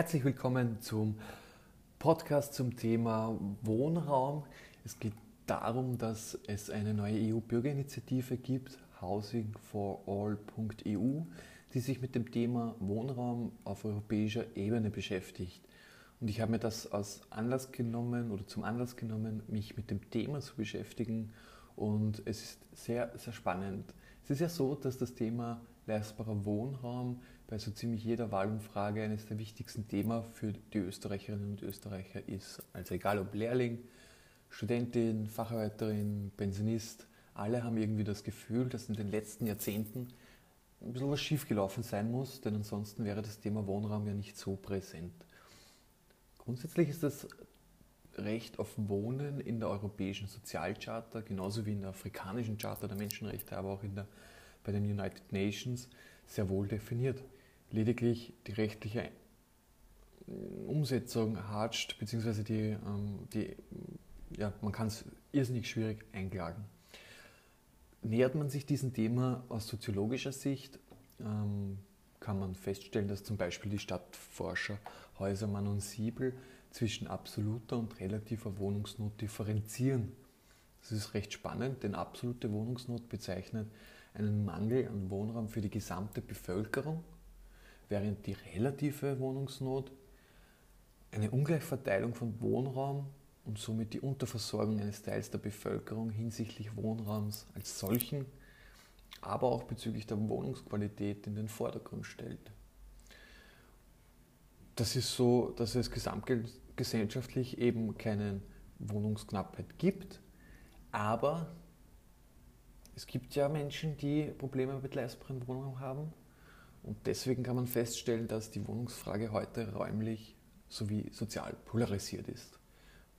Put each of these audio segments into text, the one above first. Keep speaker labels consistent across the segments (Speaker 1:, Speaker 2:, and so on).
Speaker 1: Herzlich willkommen zum Podcast zum Thema Wohnraum. Es geht darum, dass es eine neue EU-Bürgerinitiative gibt, housingforall.eu, die sich mit dem Thema Wohnraum auf europäischer Ebene beschäftigt. Und ich habe mir das als Anlass genommen oder zum Anlass genommen, mich mit dem Thema zu beschäftigen. Und es ist sehr, sehr spannend. Es ist ja so, dass das Thema leistbarer Wohnraum bei so ziemlich jeder Wahlumfrage eines der wichtigsten Themen für die Österreicherinnen und Österreicher ist. Also egal ob Lehrling, Studentin, Facharbeiterin, Pensionist, alle haben irgendwie das Gefühl, dass in den letzten Jahrzehnten ein bisschen was schiefgelaufen sein muss, denn ansonsten wäre das Thema Wohnraum ja nicht so präsent. Grundsätzlich ist das Recht auf Wohnen in der Europäischen Sozialcharta, genauso wie in der afrikanischen Charta der Menschenrechte, aber auch in der, bei den United Nations, sehr wohl definiert. Lediglich die rechtliche Umsetzung hatscht, beziehungsweise die, ähm, die ja, man kann es irrsinnig schwierig einklagen. Nähert man sich diesem Thema aus soziologischer Sicht, ähm, kann man feststellen, dass zum Beispiel die Stadtforscher Häusermann und Siebel zwischen absoluter und relativer Wohnungsnot differenzieren. Das ist recht spannend, denn absolute Wohnungsnot bezeichnet einen Mangel an Wohnraum für die gesamte Bevölkerung, während die relative Wohnungsnot eine Ungleichverteilung von Wohnraum und somit die Unterversorgung eines Teils der Bevölkerung hinsichtlich Wohnraums als solchen, aber auch bezüglich der Wohnungsqualität in den Vordergrund stellt. Das ist so, dass es gesamtgesellschaftlich eben keine Wohnungsknappheit gibt, aber es gibt ja Menschen, die Probleme mit leistbaren Wohnungen haben. Und deswegen kann man feststellen, dass die Wohnungsfrage heute räumlich sowie sozial polarisiert ist.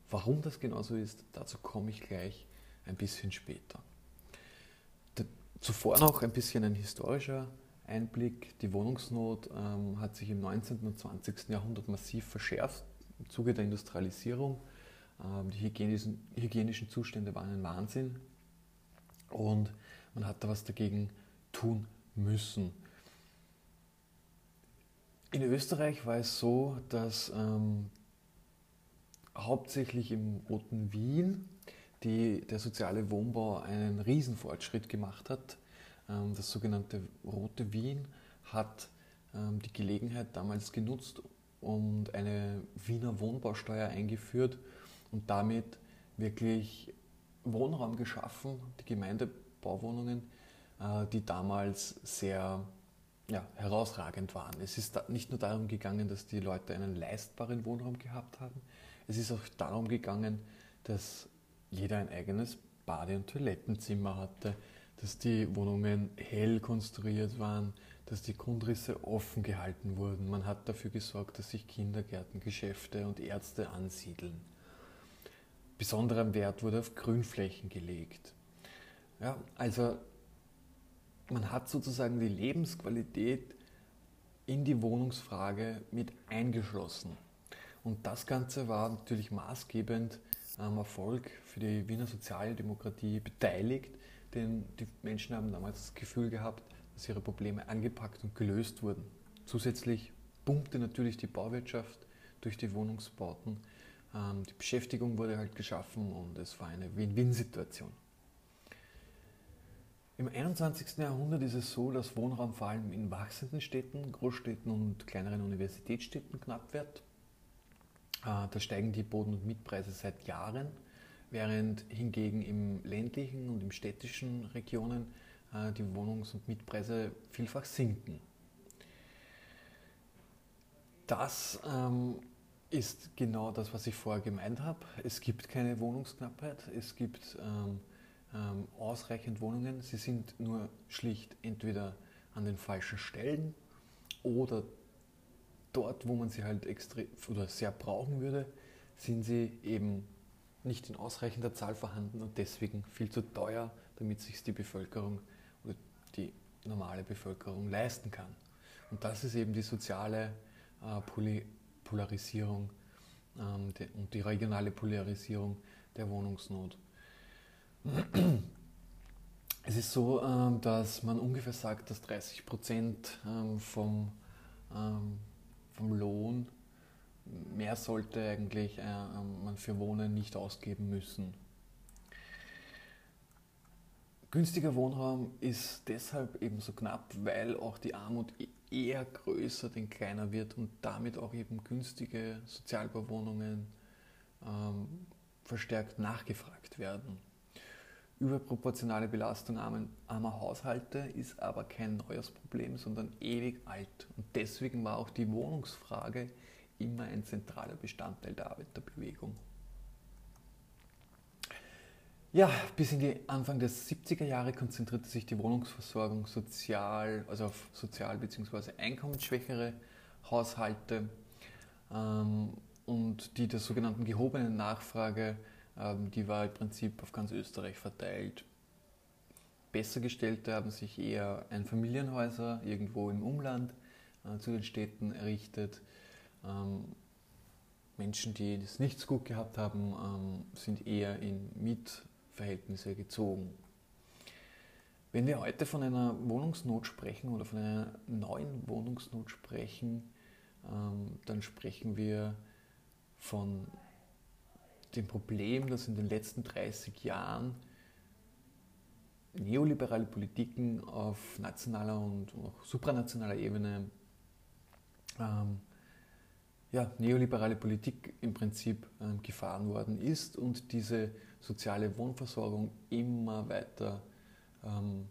Speaker 1: Warum das genauso ist, dazu komme ich gleich ein bisschen später. Zuvor noch ein bisschen ein historischer Einblick. Die Wohnungsnot ähm, hat sich im 19. und 20. Jahrhundert massiv verschärft im Zuge der Industrialisierung. Ähm, die hygienischen, hygienischen Zustände waren ein Wahnsinn und man hat da was dagegen tun müssen. In Österreich war es so, dass ähm, hauptsächlich im Roten Wien die, der soziale Wohnbau einen Riesenfortschritt gemacht hat. Ähm, das sogenannte Rote Wien hat ähm, die Gelegenheit damals genutzt und eine Wiener Wohnbausteuer eingeführt und damit wirklich Wohnraum geschaffen, die Gemeindebauwohnungen, äh, die damals sehr ja, herausragend waren. Es ist nicht nur darum gegangen, dass die Leute einen leistbaren Wohnraum gehabt haben, es ist auch darum gegangen, dass jeder ein eigenes Bade- und Toilettenzimmer hatte, dass die Wohnungen hell konstruiert waren, dass die Grundrisse offen gehalten wurden. Man hat dafür gesorgt, dass sich Kindergärten, Geschäfte und Ärzte ansiedeln. Besonderer Wert wurde auf Grünflächen gelegt. Ja, also man hat sozusagen die Lebensqualität in die Wohnungsfrage mit eingeschlossen. Und das Ganze war natürlich maßgebend am Erfolg für die Wiener Sozialdemokratie beteiligt, denn die Menschen haben damals das Gefühl gehabt, dass ihre Probleme angepackt und gelöst wurden. Zusätzlich pumpte natürlich die Bauwirtschaft durch die Wohnungsbauten. Ähm, die Beschäftigung wurde halt geschaffen und es war eine Win-Win-Situation. Im 21. Jahrhundert ist es so, dass Wohnraum vor allem in wachsenden Städten, Großstädten und kleineren Universitätsstädten knapp wird. Äh, da steigen die Boden- und Mietpreise seit Jahren, während hingegen im ländlichen und im städtischen Regionen äh, die Wohnungs- und Mietpreise vielfach sinken. Das ähm, ist genau das, was ich vorher gemeint habe. Es gibt keine Wohnungsknappheit, es gibt ähm, ähm, ausreichend Wohnungen. Sie sind nur schlicht entweder an den falschen Stellen oder dort, wo man sie halt extrem oder sehr brauchen würde, sind sie eben nicht in ausreichender Zahl vorhanden und deswegen viel zu teuer, damit sich die Bevölkerung oder die normale Bevölkerung leisten kann. Und das ist eben die soziale äh, Polarisierung ähm, und die regionale Polarisierung der Wohnungsnot. Es ist so, ähm, dass man ungefähr sagt, dass 30 Prozent ähm, vom ähm, vom Lohn mehr sollte eigentlich äh, man für Wohnen nicht ausgeben müssen. Günstiger Wohnraum ist deshalb eben so knapp, weil auch die Armut e-, eher größer denn kleiner wird und damit auch eben günstige Sozialbauwohnungen ähm, verstärkt nachgefragt werden. Überproportionale Belastung armer Haushalte ist aber kein neues Problem, sondern ewig alt. Und deswegen war auch die Wohnungsfrage immer ein zentraler Bestandteil der Arbeiterbewegung. Ja, bis in die Anfang der 70er Jahre konzentrierte sich die Wohnungsversorgung sozial, also auf sozial bzw. einkommensschwächere Haushalte ähm, und die der sogenannten gehobenen Nachfrage, die war im Prinzip auf ganz Österreich verteilt. Bessergestellte haben sich eher Einfamilienhäuser irgendwo im Umland äh, zu den Städten errichtet. Ähm, Menschen, die es nicht so gut gehabt haben, ähm, sind eher in Miet Verhältnisse gezogen. Wenn wir heute von einer Wohnungsnot sprechen oder von einer neuen Wohnungsnot sprechen, ähm, dann sprechen wir von dem Problem, dass in den letzten 30 Jahren neoliberale Politiken auf nationaler und auch supranationaler Ebene ähm, ja, neoliberale Politik im Prinzip ähm, gefahren worden ist und diese soziale Wohnversorgung immer weiter ähm,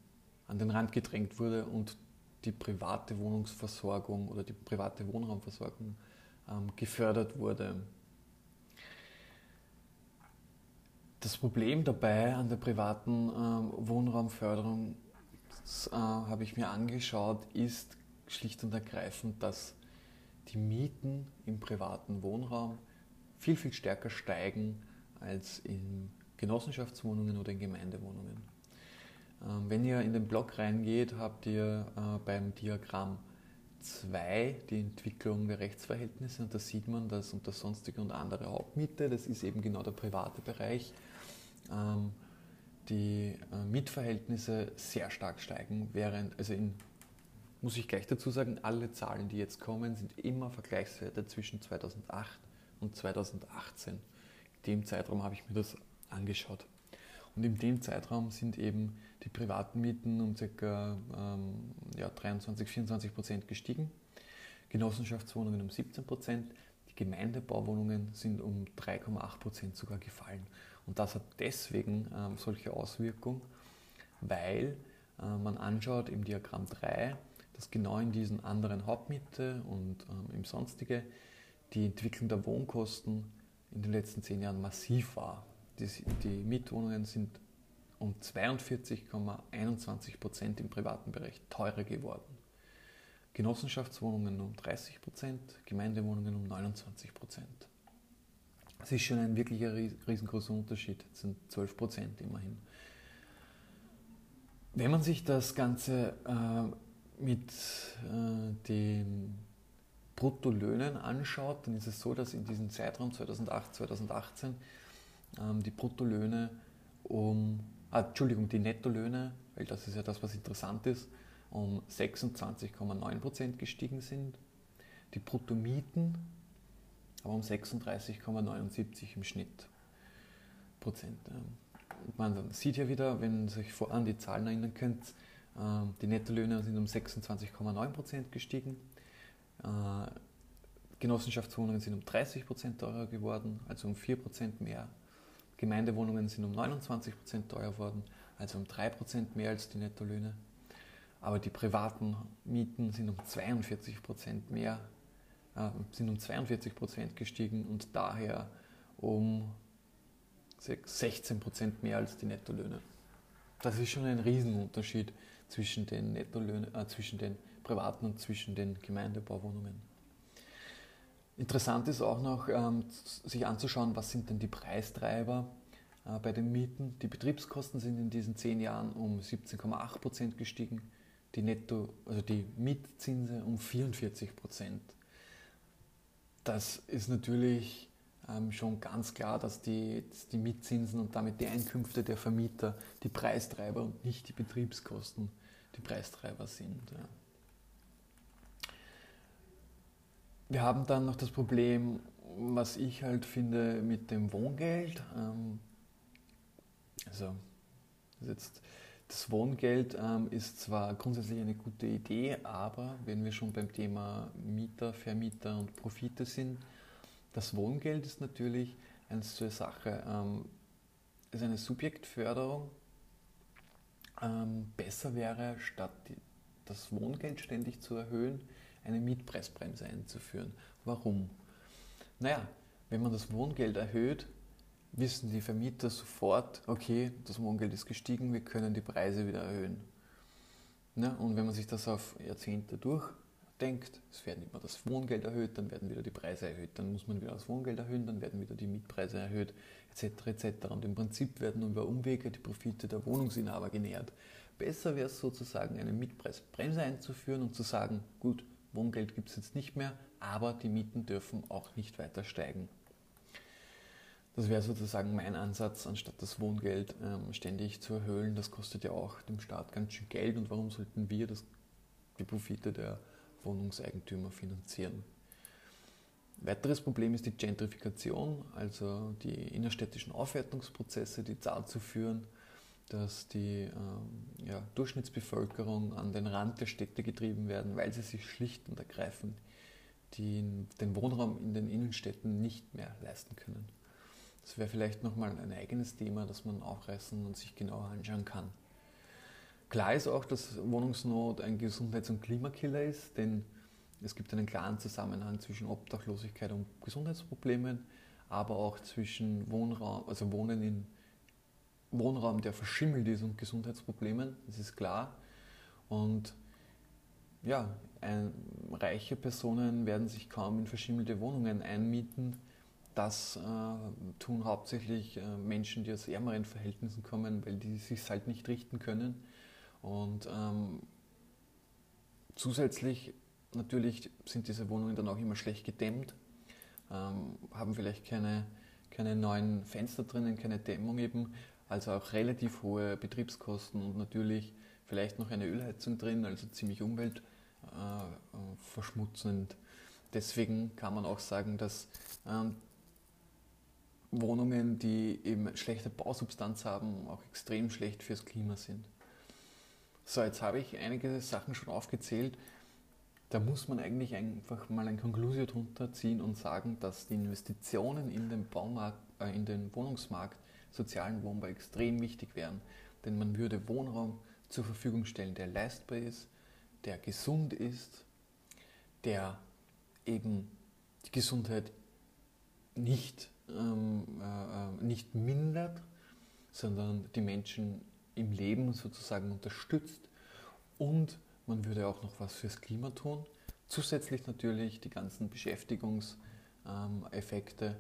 Speaker 1: an den Rand gedrängt wurde und die private Wohnungsversorgung oder die private Wohnraumversorgung ähm, gefördert wurde. Das Problem dabei an der privaten ähm, Wohnraumförderung, äh, habe ich mir angeschaut, ist schlicht und ergreifend, dass die Mieten im privaten Wohnraum viel, viel stärker steigen als in Genossenschaftswohnungen oder in Gemeindewohnungen. Ähm, wenn ihr in den Blog reingeht, habt ihr äh, beim Diagramm 2 die Entwicklung der Rechtsverhältnisse und da sieht man, dass unter sonstige und andere Hauptmiete, das ist eben genau der private Bereich, die äh, Mietverhältnisse sehr stark steigen, während, also in, muss ich gleich dazu sagen, alle Zahlen, die jetzt kommen, sind immer Vergleichswerte zwischen 2008 und 2018. In dem Zeitraum habe ich mir das angeschaut. Und in dem Zeitraum sind eben die privaten Mieten um ca. Ähm, ja, 23, 24 Prozent gestiegen, Genossenschaftswohnungen um 17 Prozent, die Gemeindebauwohnungen sind um 3,8 Prozent sogar gefallen. Und das hat deswegen ähm, solche Auswirkungen, weil äh, man anschaut im Diagramm 3, dass genau in diesen anderen Hauptmiete und ähm, im Sonstige die Entwicklung der Wohnkosten in den letzten zehn Jahren massiv war die, die Mietwohnungen sind um 42,21 Prozent im privaten Bereich teurer geworden. Genossenschaftswohnungen um 30 Prozent, Gemeindewohnungen um 29 Prozent. Das ist schon ein wirklicher riesengroßer Unterschied, das sind 12 Prozent immerhin. Wenn man sich das Ganze äh, mit äh, den Bruttolöhnen anschaut, dann ist es so, dass in diesem Zeitraum 2008, 2018 ähm, die Bruttolöhne um, ah, Entschuldigung, die Nettolöhne, weil das ist ja das, was interessant ist, um 26,9% gestiegen sind. Die Bruttomieten aber um 36,79 im Schnitt Prozent. Man sieht ja wieder, wenn ihr euch vor an die Zahlen erinnern könnt, ähm, die Nettolöhne sind um 26,9% gestiegen. Äh, Genossenschaftswohnungen sind um 30% teurer geworden, also um 4% mehr Gemeindewohnungen sind um 29 Prozent teuer worden, also um 3 Prozent mehr als die Nettolöhne. Aber die privaten Mieten sind um 42 Prozent mehr, sind um 42 Prozent gestiegen und daher um 16 Prozent mehr als die Nettolöhne. Das ist schon ein Riesenunterschied zwischen den Nettolöhnen, äh, zwischen den privaten und zwischen den Gemeindebauwohnungen. Interessant ist auch noch, ähm, sich anzuschauen, was sind denn die Preistreiber äh, bei den Mieten. Die Betriebskosten sind in diesen zehn Jahren um 17,8 Prozent gestiegen, die Netto, also die Mietzinse um 44 Prozent. Das ist natürlich ähm, schon ganz klar, dass die, dass die Mietzinsen und damit die Einkünfte der Vermieter die Preistreiber und nicht die Betriebskosten die Preistreiber sind. Ja. Wir haben dann noch das Problem, was ich halt finde mit dem Wohngeld. Ähm, also jetzt das Wohngeld ähm, ist zwar grundsätzlich eine gute Idee, aber wenn wir schon beim Thema Mieter, Vermieter und Profite sind, das Wohngeld ist natürlich eine so eine Sache, ähm, ist eine Subjektförderung. Ähm, besser wäre, statt die, das Wohngeld ständig zu erhöhen, eine Mietpreisbremse einzuführen. Warum? Naja, wenn man das Wohngeld erhöht, wissen die Vermieter sofort, okay, das Wohngeld ist gestiegen, wir können die Preise wieder erhöhen. Ja, und wenn man sich das auf Jahrzehnte durchdenkt, es werden immer das Wohngeld erhöht, dann werden wieder die Preise erhöht, dann muss man wieder das Wohngeld erhöhen, dann werden wieder die Mietpreise erhöht, etc. etc. Und im Prinzip werden über Umwege die Profite der Wohnungsinhaber genährt. Besser wäre es sozusagen, eine Mietpreisbremse einzuführen und zu sagen, gut, Wohngeld gibt es jetzt nicht mehr, aber die Mieten dürfen auch nicht weiter steigen. Das wäre sozusagen mein Ansatz, anstatt das Wohngeld ähm, ständig zu erhöhen. Das kostet ja auch dem Staat ganz schön Geld und warum sollten wir das, die Profite der Wohnungseigentümer finanzieren? Weiteres Problem ist die Gentrifikation, also die innerstädtischen Aufwertungsprozesse, die dazu führen, dass die ähm, ja, Durchschnittsbevölkerung an den Rand der Städte getrieben werden, weil sie sich schlicht und ergreifend die, den Wohnraum in den Innenstädten nicht mehr leisten können. Das wäre vielleicht nochmal ein eigenes Thema, das man aufreißen und sich genauer anschauen kann. Klar ist auch, dass Wohnungsnot ein Gesundheits- und Klimakiller ist, denn es gibt einen klaren Zusammenhang zwischen Obdachlosigkeit und Gesundheitsproblemen, aber auch zwischen Wohnraum, also Wohnen in Wohnraum, der verschimmelt ist und Gesundheitsproblemen, das ist klar. Und ja, ein, reiche Personen werden sich kaum in verschimmelte Wohnungen einmieten. Das äh, tun hauptsächlich äh, Menschen, die aus ärmeren Verhältnissen kommen, weil die sich halt nicht richten können. Und ähm, zusätzlich natürlich sind diese Wohnungen dann auch immer schlecht gedämmt, ähm, haben vielleicht keine, keine neuen Fenster drinnen, keine Dämmung eben, also auch relativ hohe Betriebskosten und natürlich vielleicht noch eine Ölheizung drin, also ziemlich umweltverschmutzend. Äh, Deswegen kann man auch sagen, dass ähm, Wohnungen, die eben schlechte Bausubstanz haben, auch extrem schlecht fürs Klima sind. So, jetzt habe ich einige Sachen schon aufgezählt. Da muss man eigentlich einfach mal ein Konklusio drunter ziehen und sagen, dass die Investitionen in den Baumarkt, äh, in den Wohnungsmarkt sozialen Wohnbau extrem wichtig wären. Denn man würde Wohnraum zur Verfügung stellen, der leistbar ist, der gesund ist, der eben die Gesundheit nicht, ähm, äh, nicht mindert, sondern die Menschen im Leben sozusagen unterstützt und man würde auch noch was fürs Klima tun. Zusätzlich natürlich die ganzen Beschäftigungseffekte.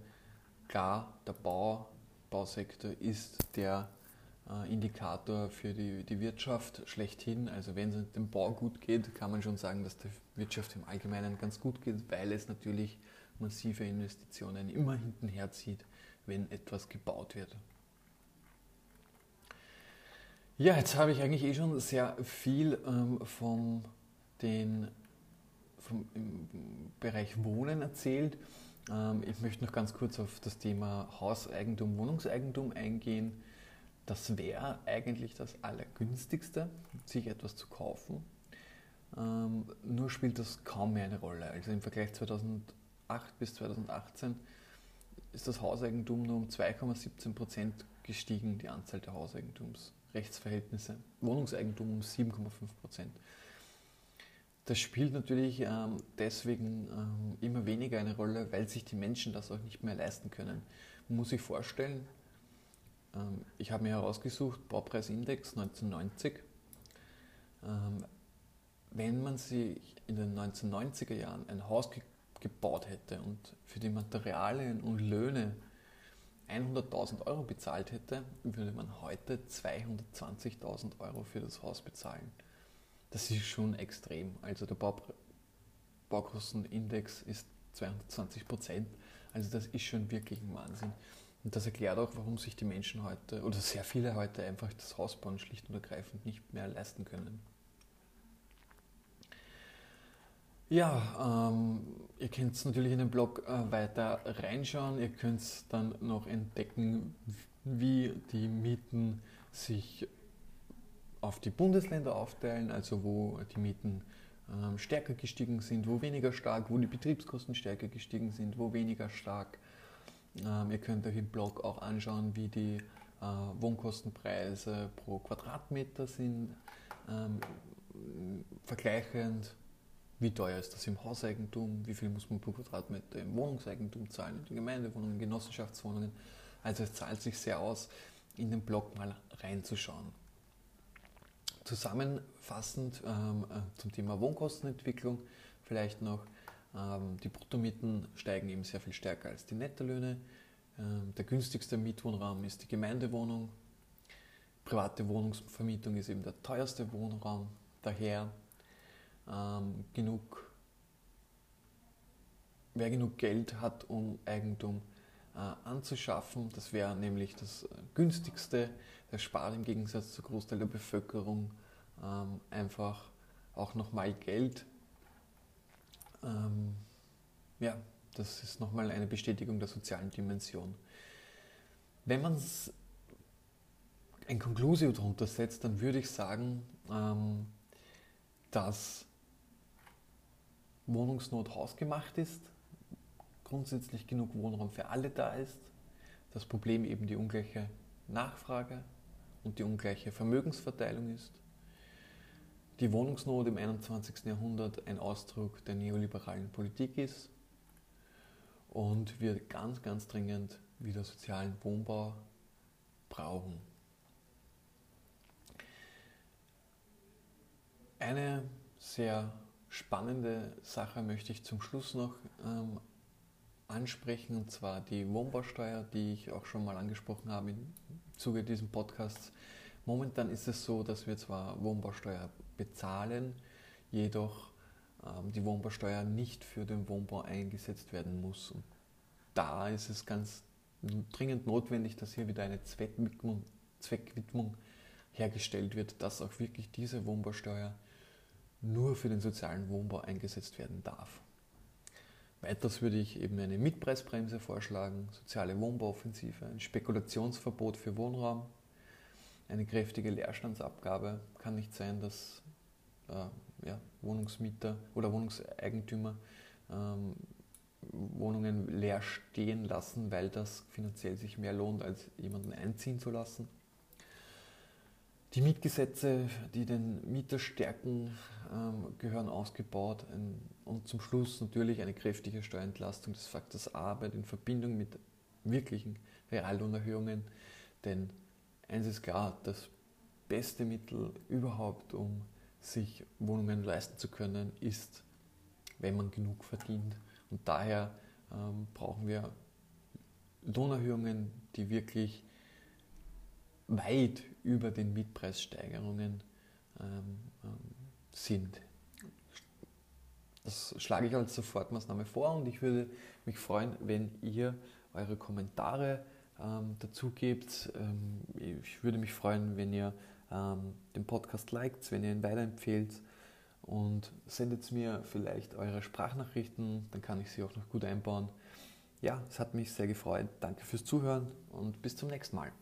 Speaker 1: Klar, der Bau Bausektor ist der äh, Indikator für die, die Wirtschaft schlechthin. Also wenn es dem Bau gut geht, kann man schon sagen, dass der Wirtschaft im Allgemeinen ganz gut geht, weil es natürlich massive Investitionen immer hinten zieht, wenn etwas gebaut wird. Ja, jetzt habe ich eigentlich eh schon sehr viel ähm, vom, den, vom Bereich Wohnen erzählt. Ähm, ich möchte noch ganz kurz auf das Thema Hauseigentum, Wohnungseigentum eingehen. Das wäre eigentlich das Allergünstigste, sich etwas zu kaufen. Ähm, nur spielt das kaum mehr eine Rolle. Also im Vergleich 2008 bis 2018 ist das Hauseigentum nur um 2,17 Prozent gestiegen, die Anzahl der Hauseigentumsrechtsverhältnisse. Wohnungseigentum um 7,5 Prozent. Das spielt natürlich ähm, deswegen ähm, immer weniger eine Rolle, weil sich die Menschen das auch nicht mehr leisten können. Man muss sich vorstellen, ähm, ich habe mir herausgesucht, Baupreisindex 1990. Ähm, wenn man sich in den 1990er Jahren ein Haus ge gebaut hätte und für die Materialien und Löhne 100.000 Euro bezahlt hätte, würde man heute 220.000 Euro für das Haus bezahlen. Das ist schon extrem. Also der Baukostenindex ist 220 Prozent. Also das ist schon wirklich ein Wahnsinn. Und das erklärt auch, warum sich die Menschen heute oder sehr viele heute einfach das Hausbauen schlicht und ergreifend nicht mehr leisten können. Ja, ähm, Ihr könnt natürlich in den Blog äh, weiter reinschauen. Ihr könnt dann noch entdecken, wie die Mieten sich auf die Bundesländer aufteilen, also wo die Mieten ähm, stärker gestiegen sind, wo weniger stark, wo die Betriebskosten stärker gestiegen sind, wo weniger stark. Ähm, ihr könnt euch im Blog auch anschauen, wie die äh, Wohnkostenpreise pro Quadratmeter sind, ähm, vergleichend, wie teuer ist das im Hauseigentum, wie viel muss man pro Quadratmeter im Wohnungseigentum zahlen, in den Gemeindewohnungen, Genossenschaftswohnungen. Also es zahlt sich sehr aus, in den Blog mal reinzuschauen. Zusammenfassend ähm, äh, zum Thema Wohnkostenentwicklung vielleicht noch, ähm, die Bruttomieten steigen eben sehr viel stärker als die Nettolöhne. Ähm, der günstigste Mietwohnraum ist die Gemeindewohnung. Private Wohnungsvermietung ist eben der teuerste Wohnraum. Daher ähm, genug, wer genug Geld hat, um Eigentum äh, anzuschaffen, das wäre nämlich das günstigste. Der spart im Gegensatz zum Großteil der Bevölkerung ähm, einfach auch nochmal Geld. Ähm, ja, das ist nochmal eine Bestätigung der sozialen Dimension. Wenn man ein Conclusio darunter setzt, dann würde ich sagen, ähm, dass Wohnungsnot hausgemacht ist, grundsätzlich genug Wohnraum für alle da ist, das Problem eben die ungleiche Nachfrage und die ungleiche Vermögensverteilung ist, die Wohnungsnot im 21. Jahrhundert ein Ausdruck der neoliberalen Politik ist und wir ganz, ganz dringend wieder sozialen Wohnbau brauchen. Eine sehr spannende Sache möchte ich zum Schluss noch ähm, ansprechen, und zwar die Wohnbausteuer, die ich auch schon mal angesprochen habe im Zuge dieses Podcasts. Momentan ist es so, dass wir zwar Wohnbausteuer bezahlen, jedoch ähm, die Wohnbausteuer nicht für den Wohnbau eingesetzt werden muss. Und da ist es ganz dringend notwendig, dass hier wieder eine Zweckwidmung, Zweckwidmung hergestellt wird, dass auch wirklich diese Wohnbausteuer nur für den sozialen Wohnbau eingesetzt werden darf. Weiters würde ich eben eine Mietpreisbremse vorschlagen, soziale Wohnbauoffensive, ein Spekulationsverbot für Wohnraum, eine kräftige Leerstandsabgabe. Kann nicht sein, dass äh, ja, Wohnungsmieter oder Wohnungseigentümer ähm, Wohnungen leer stehen lassen, weil das finanziell sich mehr lohnt, als jemanden einziehen zu lassen. Die Mietgesetze, die den Mieter stärken, ähm, gehören ausgebaut. und zum Schluss natürlich eine kräftige Steuerentlastung des Faktors Arbeit in Verbindung mit wirklichen Reallohnerhöhungen. Denn eins ist klar, das beste Mittel überhaupt, um sich Wohnungen leisten zu können, ist, wenn man genug verdient. Und daher ähm, brauchen wir Lohnerhöhungen, die wirklich weit über den Mietpreissteigerungen ähm, ähm, sind. Das schlage ich als Sofortmaßnahme vor und ich würde mich freuen, wenn ihr eure Kommentare ähm, dazu gebt. Ähm, ich würde mich freuen, wenn ihr ähm, den Podcast liked, wenn ihr ihn weiterempfehlt und sendet mir vielleicht eure Sprachnachrichten, dann kann ich sie auch noch gut einbauen. Ja, es hat mich sehr gefreut. Danke fürs Zuhören und bis zum nächsten Mal.